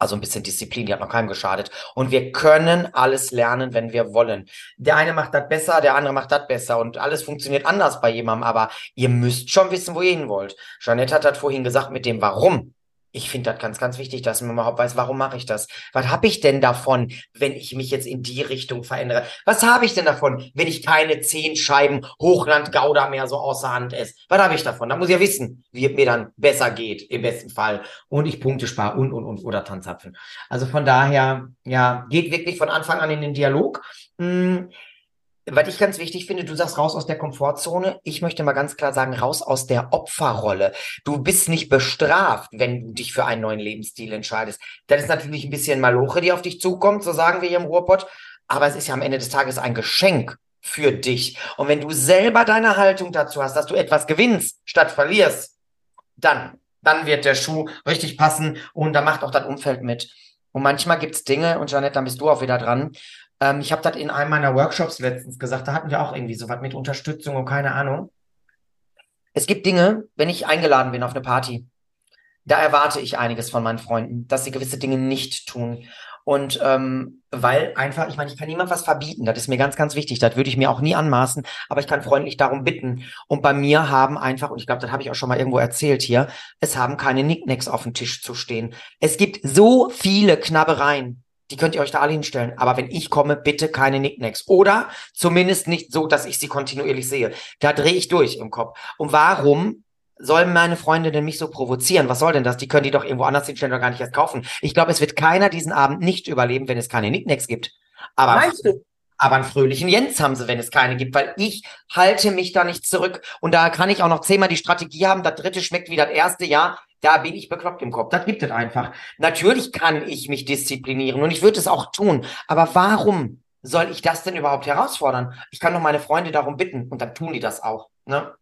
Also ein bisschen Disziplin, die hat noch keinem geschadet. Und wir können alles lernen, wenn wir wollen. Der eine macht das besser, der andere macht das besser und alles funktioniert anders bei jemandem, aber ihr müsst schon wissen, wo ihr hin wollt. Jeanette hat das vorhin gesagt mit dem Warum ich finde das ganz, ganz wichtig, dass man überhaupt weiß, warum mache ich das? Was habe ich denn davon, wenn ich mich jetzt in die Richtung verändere? Was habe ich denn davon, wenn ich keine zehn Scheiben Hochland-Gouda mehr so außer Hand esse? Was habe ich davon? Da muss ich ja wissen, wie es mir dann besser geht, im besten Fall. Und ich Punkte spare und, und, und, oder Tanzapfen. Also von daher, ja, geht wirklich von Anfang an in den Dialog. Hm was ich ganz wichtig finde, du sagst raus aus der Komfortzone. Ich möchte mal ganz klar sagen, raus aus der Opferrolle. Du bist nicht bestraft, wenn du dich für einen neuen Lebensstil entscheidest. Das ist natürlich ein bisschen Maloche, die auf dich zukommt, so sagen wir hier im Ruhrpott. Aber es ist ja am Ende des Tages ein Geschenk für dich. Und wenn du selber deine Haltung dazu hast, dass du etwas gewinnst statt verlierst, dann, dann wird der Schuh richtig passen und da macht auch das Umfeld mit. Und manchmal gibt's Dinge, und Janette, dann bist du auch wieder dran, ähm, ich habe das in einem meiner Workshops letztens gesagt, da hatten wir auch irgendwie so was mit Unterstützung und keine Ahnung. Es gibt Dinge, wenn ich eingeladen bin auf eine Party, da erwarte ich einiges von meinen Freunden, dass sie gewisse Dinge nicht tun. Und ähm, weil einfach, ich meine, ich kann niemand was verbieten, das ist mir ganz, ganz wichtig, das würde ich mir auch nie anmaßen, aber ich kann freundlich darum bitten. Und bei mir haben einfach, und ich glaube, das habe ich auch schon mal irgendwo erzählt hier, es haben keine Nicknacks auf dem Tisch zu stehen. Es gibt so viele Knabbereien die könnt ihr euch da alle hinstellen. Aber wenn ich komme, bitte keine Nicknacks. Oder zumindest nicht so, dass ich sie kontinuierlich sehe. Da drehe ich durch im Kopf. Und warum sollen meine Freunde denn mich so provozieren? Was soll denn das? Die können die doch irgendwo anders hinstellen oder gar nicht erst kaufen. Ich glaube, es wird keiner diesen Abend nicht überleben, wenn es keine Nicknacks gibt. Aber Meinst du? Aber einen fröhlichen Jens haben sie, wenn es keine gibt, weil ich halte mich da nicht zurück. Und da kann ich auch noch zehnmal die Strategie haben. Das dritte schmeckt wie das erste Jahr. Da bin ich bekloppt im Kopf. Das gibt es einfach. Natürlich kann ich mich disziplinieren und ich würde es auch tun. Aber warum soll ich das denn überhaupt herausfordern? Ich kann doch meine Freunde darum bitten und dann tun die das auch. Ne?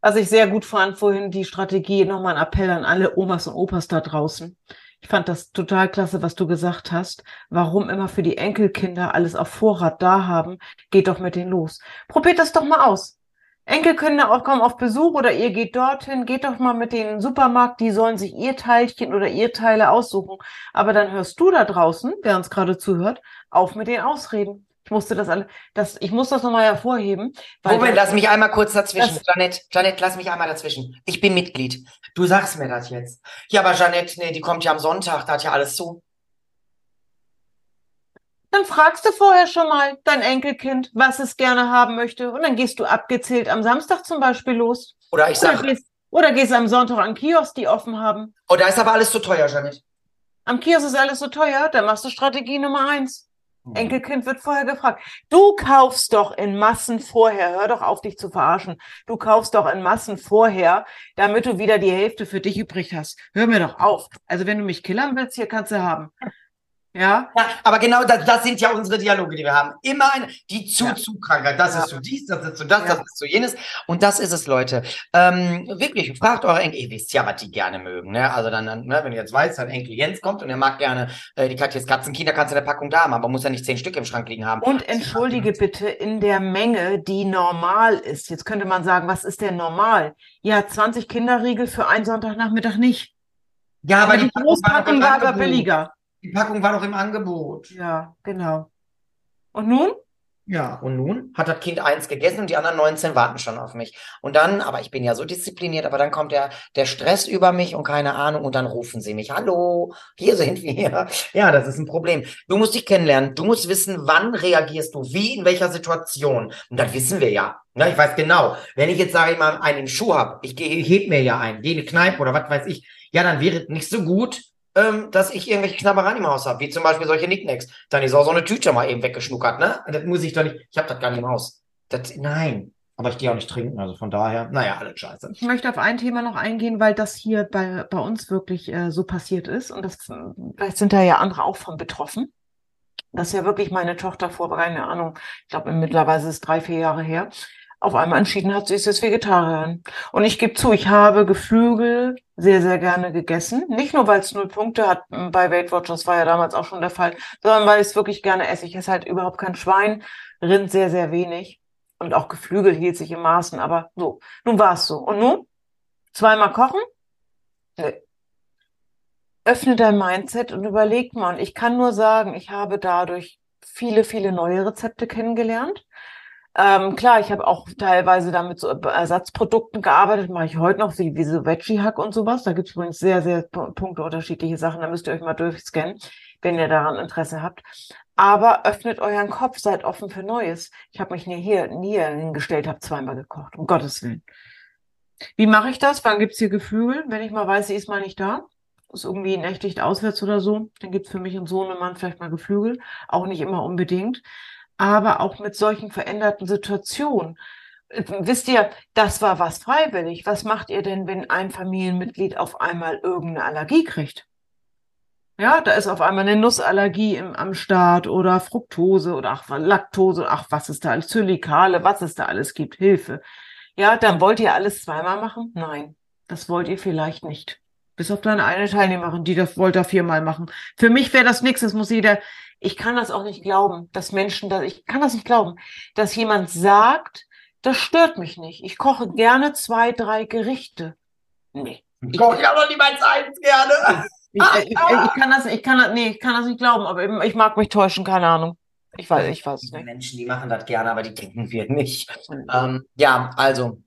Was ich sehr gut fand vorhin, die Strategie, nochmal ein Appell an alle Omas und Opas da draußen. Ich fand das total klasse, was du gesagt hast. Warum immer für die Enkelkinder alles auf Vorrat da haben, geht doch mit denen los. Probiert das doch mal aus. Enkelkinder auch kommen auf Besuch oder ihr geht dorthin, geht doch mal mit den Supermarkt, die sollen sich ihr Teilchen oder ihr Teile aussuchen. Aber dann hörst du da draußen, wer uns gerade zuhört, auf mit den Ausreden. Ich musste das alle, das, ich muss das nochmal hervorheben. Moment, lass mich einmal kurz dazwischen. Janet, Janet, lass mich einmal dazwischen. Ich bin Mitglied. Du sagst mir das jetzt. Ja, aber Janet, nee, die kommt ja am Sonntag, da hat ja alles zu. Dann fragst du vorher schon mal dein Enkelkind, was es gerne haben möchte. Und dann gehst du abgezählt am Samstag zum Beispiel los. Oder ich sag. Oder gehst, oder gehst am Sonntag an Kiosk, die offen haben. Oh, da ist aber alles zu teuer, Janet. Am Kiosk ist alles so teuer, dann machst du Strategie Nummer eins. Mhm. Enkelkind wird vorher gefragt. Du kaufst doch in Massen vorher. Hör doch auf, dich zu verarschen. Du kaufst doch in Massen vorher, damit du wieder die Hälfte für dich übrig hast. Hör mir doch auf. Also wenn du mich killern willst, hier kannst du haben. Ja. ja. Aber genau das, das sind ja unsere Dialoge, die wir haben. Immer eine, die Zu-Zu-Krankheit. Das ja. ist so dies, das ist so das, ja. das ist so jenes. Und das ist es, Leute. Ähm, wirklich, fragt eure Enkel, ihr wisst ja, was die gerne mögen. Ne? Also dann, ne, wenn ihr jetzt weißt, dein Enkel Jens kommt und er mag gerne äh, die Katjes Katzenkinder, kannst du in der Packung da haben, aber muss ja nicht zehn Stück im Schrank liegen haben. Und entschuldige bitte, in der Menge, die normal ist. Jetzt könnte man sagen, was ist denn normal? Ja, 20 Kinderriegel für einen Sonntagnachmittag nicht. Ja, aber, aber die Großpackung war aber billiger. Die Packung war doch im Angebot. Ja, genau. Und nun? Ja, und nun hat das Kind eins gegessen und die anderen 19 warten schon auf mich. Und dann, aber ich bin ja so diszipliniert, aber dann kommt der, der Stress über mich und keine Ahnung und dann rufen sie mich, hallo, hier sind wir. Ja, das ist ein Problem. Du musst dich kennenlernen. Du musst wissen, wann reagierst du, wie, in welcher Situation. Und das wissen wir ja. Ja, ich weiß genau. Wenn ich jetzt, sage ich mal, einen im Schuh habe, ich, ich heb mir ja ein, gehe in eine Kneipe oder was weiß ich, ja, dann wäre es nicht so gut, ähm, dass ich irgendwelche Knabbereien im Haus habe, wie zum Beispiel solche Nicknacks. Dann ist auch so eine Tüte mal eben weggeschnuckert, ne? Das muss ich doch nicht, ich habe das gar nicht im Haus. Das, nein. Aber ich gehe auch nicht trinken, also von daher, naja, alles scheiße. Ich möchte auf ein Thema noch eingehen, weil das hier bei, bei uns wirklich äh, so passiert ist. Und das, vielleicht sind da ja andere auch von betroffen. Das ist ja wirklich meine Tochter vor, keine Ahnung, ich glaube mittlerweile ist es drei, vier Jahre her, auf einmal entschieden hat, sie ist jetzt Vegetarierin. Und ich gebe zu, ich habe Geflügel sehr, sehr gerne gegessen. Nicht nur, weil es null Punkte hat bei Weight Watchers, war ja damals auch schon der Fall, sondern weil ich es wirklich gerne esse. Ich esse halt überhaupt kein Schwein, Rind sehr, sehr wenig. Und auch Geflügel hielt sich im Maßen, aber so. Nun war es so. Und nun? Zweimal kochen? Nee. öffne dein Mindset und überleg mal. Und ich kann nur sagen, ich habe dadurch viele, viele neue Rezepte kennengelernt. Ähm, klar, ich habe auch teilweise damit so Ersatzprodukten gearbeitet, mache ich heute noch, wie, wie so Veggie-Hack und sowas. Da gibt es übrigens sehr, sehr Punkte unterschiedliche Sachen. Da müsst ihr euch mal durchscannen, wenn ihr daran Interesse habt. Aber öffnet euren Kopf, seid offen für Neues. Ich habe mich nie hier, nie hingestellt, habe zweimal gekocht, um Gottes Willen. Wie mache ich das? Wann gibt's hier Gefühl? Wenn ich mal weiß, sie ist mal nicht da, ist irgendwie nächtigt auswärts oder so, dann gibt's für mich und Sohnemann vielleicht mal Geflügel. Auch nicht immer unbedingt aber auch mit solchen veränderten Situationen. Wisst ihr, das war was freiwillig. Was macht ihr denn, wenn ein Familienmitglied auf einmal irgendeine Allergie kriegt? Ja, da ist auf einmal eine Nussallergie im, am Start oder Fructose oder ach, Laktose, ach, was ist da alles, Zylikale, was es da alles gibt, Hilfe. Ja, dann wollt ihr alles zweimal machen? Nein, das wollt ihr vielleicht nicht. Bis auf deine eine Teilnehmerin, die das wollte viermal machen. Für mich wäre das nichts, das muss jeder, ich kann das auch nicht glauben, dass Menschen, dass, ich kann das nicht glauben, dass jemand sagt, das stört mich nicht. Ich koche gerne zwei, drei Gerichte. Nee. Ich koche ja noch niemals eins gerne. Ich, ich, ich, ich, kann das, ich kann das, nee, ich kann das nicht glauben, aber ich mag mich täuschen, keine Ahnung. Ich weiß, ich weiß nicht. Menschen, die machen das gerne, aber die trinken wir nicht. Ähm, ja, also,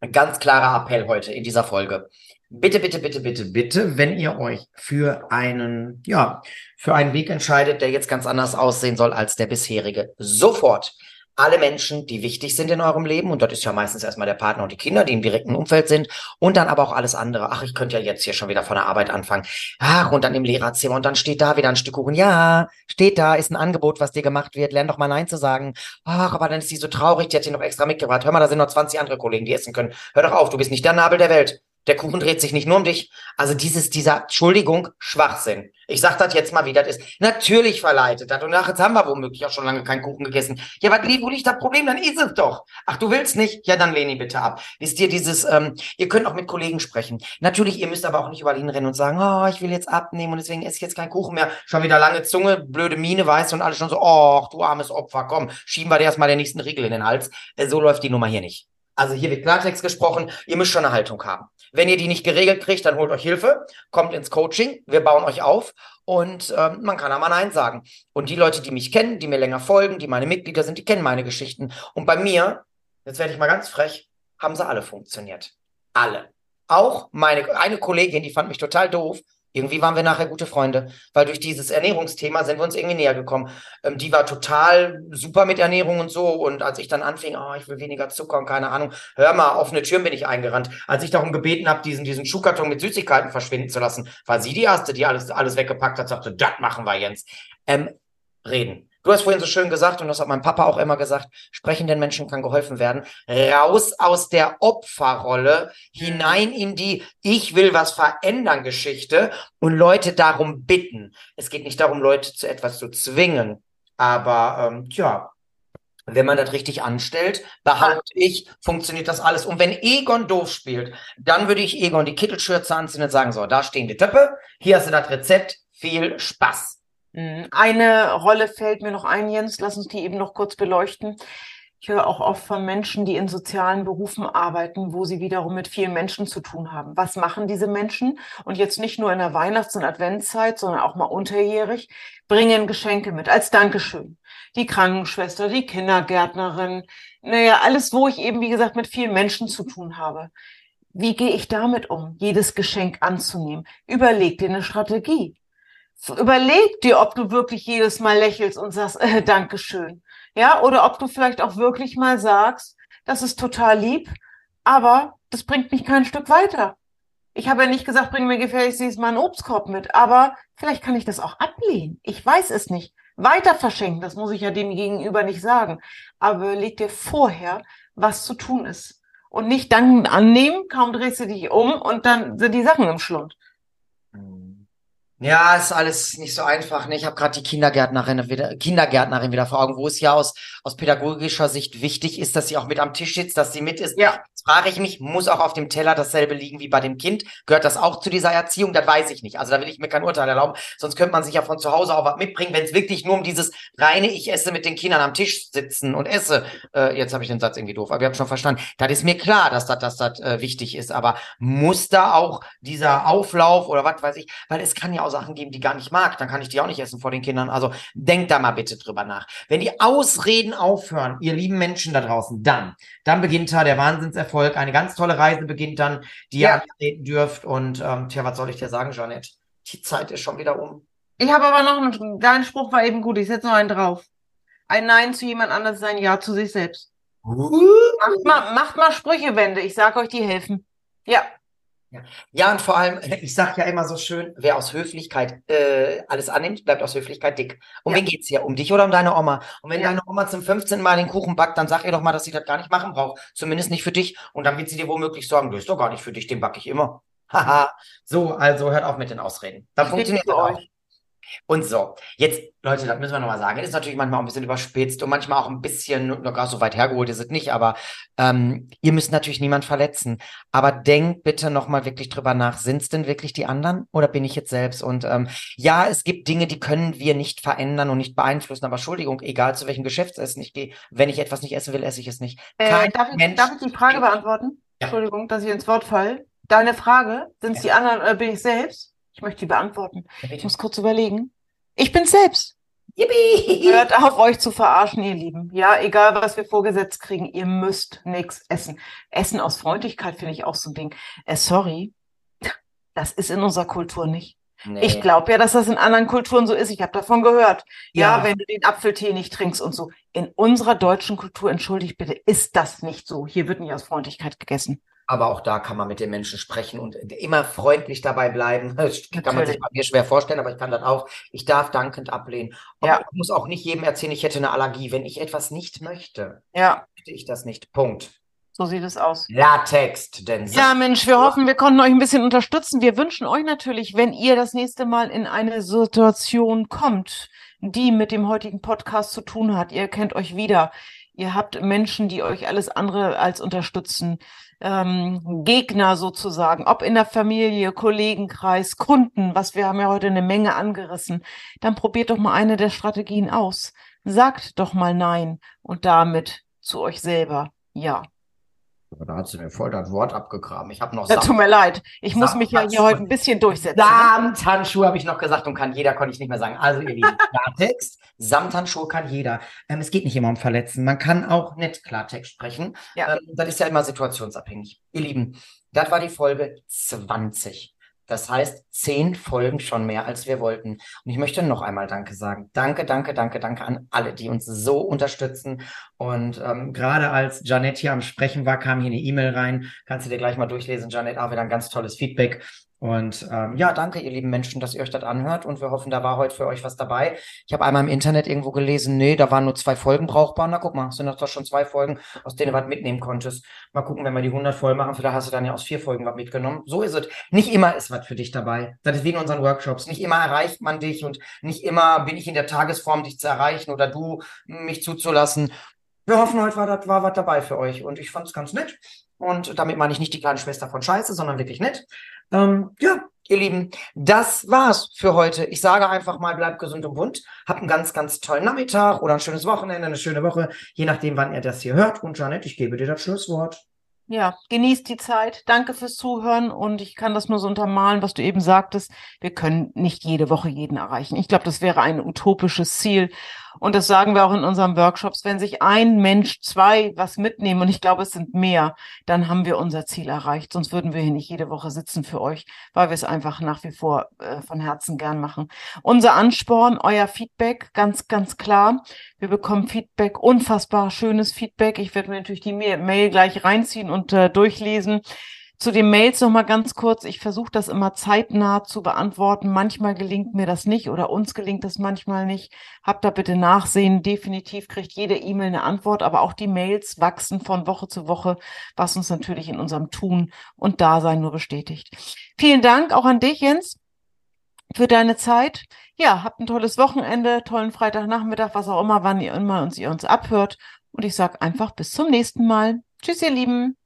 ein ganz klarer Appell heute in dieser Folge. Bitte, bitte, bitte, bitte, bitte, wenn ihr euch für einen, ja, für einen Weg entscheidet, der jetzt ganz anders aussehen soll als der bisherige, sofort alle Menschen, die wichtig sind in eurem Leben, und das ist ja meistens erstmal der Partner und die Kinder, die im direkten Umfeld sind, und dann aber auch alles andere. Ach, ich könnte ja jetzt hier schon wieder von der Arbeit anfangen. Ach, und dann im Lehrerzimmer, und dann steht da wieder ein Stück Kuchen. Ja, steht da, ist ein Angebot, was dir gemacht wird. Lern doch mal Nein zu sagen. Ach, aber dann ist sie so traurig, die hat dir noch extra mitgebracht. Hör mal, da sind noch 20 andere Kollegen, die essen können. Hör doch auf, du bist nicht der Nabel der Welt. Der Kuchen dreht sich nicht nur um dich. Also dieses, dieser, Entschuldigung, Schwachsinn. Ich sag das jetzt mal, wie das ist. Natürlich verleitet das. Und ach, jetzt haben wir womöglich auch schon lange keinen Kuchen gegessen. Ja, was, wo liegt das Problem? Dann ist es doch. Ach, du willst nicht? Ja, dann lehne ich bitte ab. Wisst ihr, dieses, ähm, ihr könnt auch mit Kollegen sprechen. Natürlich, ihr müsst aber auch nicht überall hinrennen und sagen, oh, ich will jetzt abnehmen und deswegen esse ich jetzt keinen Kuchen mehr. Schon wieder lange Zunge, blöde Miene, weißt und alle schon so, oh, du armes Opfer, komm, schieben wir dir erstmal den nächsten Riegel in den Hals. Äh, so läuft die Nummer hier nicht. Also hier wird Klartext gesprochen, ihr müsst schon eine Haltung haben. Wenn ihr die nicht geregelt kriegt, dann holt euch Hilfe, kommt ins Coaching, wir bauen euch auf und ähm, man kann einmal Nein sagen. Und die Leute, die mich kennen, die mir länger folgen, die meine Mitglieder sind, die kennen meine Geschichten. Und bei mir, jetzt werde ich mal ganz frech, haben sie alle funktioniert. Alle. Auch meine, eine Kollegin, die fand mich total doof, irgendwie waren wir nachher gute Freunde, weil durch dieses Ernährungsthema sind wir uns irgendwie näher gekommen. Ähm, die war total super mit Ernährung und so. Und als ich dann anfing, oh, ich will weniger Zucker und keine Ahnung, hör mal, offene Türen bin ich eingerannt. Als ich darum gebeten habe, diesen, diesen Schuhkarton mit Süßigkeiten verschwinden zu lassen, war sie die Erste, die alles, alles weggepackt hat, sagte, das machen wir jetzt. Ähm, reden. Du hast vorhin so schön gesagt, und das hat mein Papa auch immer gesagt, sprechenden Menschen kann geholfen werden. Raus aus der Opferrolle, hinein in die Ich will was verändern Geschichte und Leute darum bitten. Es geht nicht darum, Leute zu etwas zu zwingen, aber ähm, tja, wenn man das richtig anstellt, behaupte ich, funktioniert das alles. Und wenn Egon doof spielt, dann würde ich Egon die Kittelschürze anziehen und sagen, so, da stehen die Töpfe, hier hast du das Rezept, viel Spaß. Mhm. Eine Rolle fällt mir noch ein, Jens, lass uns die eben noch kurz beleuchten. Ich höre auch oft von Menschen, die in sozialen Berufen arbeiten, wo sie wiederum mit vielen Menschen zu tun haben. Was machen diese Menschen? Und jetzt nicht nur in der Weihnachts- und Adventszeit, sondern auch mal unterjährig, bringen Geschenke mit als Dankeschön. Die Krankenschwester, die Kindergärtnerin, naja, alles, wo ich eben, wie gesagt, mit vielen Menschen zu tun habe. Wie gehe ich damit um, jedes Geschenk anzunehmen? Überleg dir eine Strategie. Überleg dir, ob du wirklich jedes Mal lächelst und sagst, äh, Dankeschön. Ja, oder ob du vielleicht auch wirklich mal sagst, das ist total lieb, aber das bringt mich kein Stück weiter. Ich habe ja nicht gesagt, bring mir gefälligst dieses Mal einen Obstkorb mit, aber vielleicht kann ich das auch ablehnen. Ich weiß es nicht. Weiter verschenken, das muss ich ja dem Gegenüber nicht sagen. Aber leg dir vorher, was zu tun ist. Und nicht dann annehmen, kaum drehst du dich um und dann sind die Sachen im Schlund. Ja, ist alles nicht so einfach. Ne? Ich habe gerade die Kindergärtnerin wieder, Kindergärtnerin wieder vor Augen, wo es ja aus, aus pädagogischer Sicht wichtig ist, dass sie auch mit am Tisch sitzt, dass sie mit ist. Ja. Jetzt frage ich mich, muss auch auf dem Teller dasselbe liegen wie bei dem Kind? Gehört das auch zu dieser Erziehung? Das weiß ich nicht. Also da will ich mir kein Urteil erlauben. Sonst könnte man sich ja von zu Hause auch was mitbringen, wenn es wirklich nur um dieses reine, ich esse mit den Kindern am Tisch sitzen und esse. Äh, jetzt habe ich den Satz irgendwie doof, aber ihr habt schon verstanden. Das ist mir klar, dass das, dass das äh, wichtig ist. Aber muss da auch dieser Auflauf oder was weiß ich, weil es kann ja auch Sachen geben, die gar nicht mag, dann kann ich die auch nicht essen vor den Kindern. Also denkt da mal bitte drüber nach. Wenn die Ausreden aufhören, ihr lieben Menschen da draußen, dann, dann beginnt da der Wahnsinnserfolg. Eine ganz tolle Reise beginnt dann, die Ja. ihr antreten dürft. Und ähm, tja, was soll ich dir sagen, Jeanette? Die Zeit ist schon wieder um. Ich habe aber noch einen, dein Spruch war eben gut, ich setze noch einen drauf. Ein Nein zu jemand anderes ist ein Ja zu sich selbst. Macht mal, macht mal Sprüchewände, ich sag euch, die helfen. Ja, Ja, und vor allem, ich sag ja immer so schön, wer aus Höflichkeit äh, alles annimmt, bleibt aus Höflichkeit dick. Um Ja. wen geht's hier? Um dich oder um deine Oma? Und wenn Ja. deine Oma zum 15. Mal den Kuchen backt, dann sag ihr doch mal, dass sie das gar nicht machen braucht. Zumindest nicht für dich. Und dann wird sie dir womöglich sagen, das ist doch gar nicht für dich, den backe ich immer. Haha. so, also hört auf mit den Ausreden. Dann funktioniert für auch. Und so, jetzt, Leute, das müssen wir nochmal sagen. Es ist natürlich manchmal auch ein bisschen überspitzt und manchmal auch ein bisschen, noch gar so weit hergeholt ist es nicht, aber ähm, ihr müsst natürlich niemand verletzen. Aber denkt bitte nochmal wirklich drüber nach. Sind es denn wirklich die anderen oder bin ich jetzt selbst? Und ähm, ja, es gibt Dinge, die können wir nicht verändern und nicht beeinflussen. Aber Entschuldigung, egal zu welchem Geschäftsessen ich gehe, wenn ich etwas nicht essen will, esse ich es nicht. äh, darf ich, darf ich die Frage beantworten? Ja. Entschuldigung, dass ich ins Wort falle. Deine Frage, sind es die Ja. anderen oder bin ich selbst? Ich möchte die beantworten. Ja, Ich muss kurz überlegen. Ich bin selbst. Yippie! Hört auf, euch zu verarschen, ihr Lieben. Ja, egal, was wir vorgesetzt kriegen, ihr müsst nichts essen. Essen aus Freundlichkeit finde ich auch so ein Ding. Äh, sorry, das ist in unserer Kultur nicht. Nee. Ich glaube ja, dass das in anderen Kulturen so ist. Ich habe davon gehört. Ja, Ja. wenn du den Apfeltee nicht trinkst und so. In unserer deutschen Kultur, entschuldigt bitte, ist das nicht so. Hier wird nicht aus Freundlichkeit gegessen. Aber auch da kann man mit den Menschen sprechen und immer freundlich dabei bleiben. Das kann man sich Natürlich. bei mir schwer vorstellen, aber ich kann das auch. Ich darf dankend ablehnen. Ja. ich muss auch nicht jedem erzählen, ich hätte eine Allergie. Wenn ich etwas nicht möchte, Ja, möchte ich das nicht. Punkt. so sieht es aus. Klartext, denn Ja, Mensch, wir hoffen, wir konnten euch ein bisschen unterstützen. Wir wünschen euch natürlich, wenn ihr das nächste Mal in eine Situation kommt, die mit dem heutigen Podcast zu tun hat, ihr kennt euch wieder. Ihr habt Menschen, die euch alles andere als unterstützen. Ähm, Gegner sozusagen, ob in der Familie, Kollegenkreis, Kunden, was wir haben ja heute eine Menge angerissen. Dann probiert doch mal eine der Strategien aus. Sagt doch mal Nein und damit zu euch selber Ja. Da hat sie mir voll das Wort abgegraben. Ich habe noch Ja, tut mir leid. Ich muss mich ja hier heute ein bisschen durchsetzen. ne? Samthandschuhe habe ich noch gesagt und kann jeder, konnte ich nicht mehr sagen. Also ihr Lieben, Klartext, Samthandschuhe kann jeder. Ähm, es geht nicht immer um Verletzen. Man kann auch nicht Klartext sprechen. Ja. Ähm, das ist ja immer situationsabhängig. Ihr Lieben, das war die Folge 20. Das heißt, zehn Folgen schon mehr, als wir wollten. Und ich möchte noch einmal Danke sagen. Danke, danke, danke, danke an alle, die uns so unterstützen. Und ähm, gerade als Janette hier am Sprechen war, kam hier eine E-Mail rein. Kannst du dir gleich mal durchlesen, Janette. Auch wieder ein ganz tolles Feedback. Und ähm, ja, danke, ihr lieben Menschen, dass ihr euch das anhört. Und wir hoffen, da war heute für euch was dabei. Ich habe einmal im Internet irgendwo gelesen, nee, da waren nur zwei Folgen brauchbar. Na, guck mal, sind das doch schon zwei Folgen, aus denen du was mitnehmen konntest. Mal gucken, wenn wir die 100 voll machen, vielleicht hast du dann ja aus vier Folgen was mitgenommen. So ist es. Nicht immer ist was für dich dabei. Das ist wie in unseren Workshops. Nicht immer erreicht man dich und nicht immer bin ich in der Tagesform, dich zu erreichen oder du mich zuzulassen. Wir hoffen, heute war, war was dabei für euch. Und ich fand es ganz nett. Und damit meine ich nicht die kleine Schwester von Scheiße, sondern wirklich nett. Ähm, ja, ihr Lieben, das war's für heute. Ich sage einfach mal, bleibt gesund und bunt. Habt einen ganz, ganz tollen Nachmittag oder ein schönes Wochenende, eine schöne Woche, je nachdem, wann ihr das hier hört. Und Janet, ich gebe dir das Schlusswort. Ja, genießt die Zeit. Danke fürs Zuhören und ich kann das nur so untermalen, was du eben sagtest. Wir können nicht jede Woche jeden erreichen. Ich glaube, das wäre ein utopisches Ziel. Und das sagen wir auch in unseren Workshops. Wenn sich ein Mensch, zwei was mitnehmen, und ich glaube, es sind mehr, dann haben wir unser Ziel erreicht. Sonst würden wir hier nicht jede Woche sitzen für euch, weil wir es einfach nach wie vor äh, von Herzen gern machen. Unser Ansporn, euer Feedback, ganz, ganz klar. Wir bekommen Feedback, unfassbar schönes Feedback. Ich werde mir natürlich die Ma- Mail gleich reinziehen und äh, durchlesen. Zu den Mails noch mal ganz kurz. Ich versuche das immer zeitnah zu beantworten. Manchmal gelingt mir das nicht oder uns gelingt das manchmal nicht. Habt da bitte Nachsehen. Definitiv kriegt jede E-Mail eine Antwort, aber auch die Mails wachsen von Woche zu Woche, was uns natürlich in unserem Tun und Dasein nur bestätigt. Vielen Dank auch an dich, Jens. für deine Zeit. Ja, habt ein tolles Wochenende, tollen Freitagnachmittag, was auch immer, wann ihr immer uns, ihr uns abhört. Und ich sage einfach bis zum nächsten Mal. Tschüss, ihr Lieben.